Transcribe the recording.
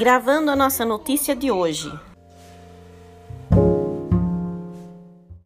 Gravando a nossa notícia de hoje.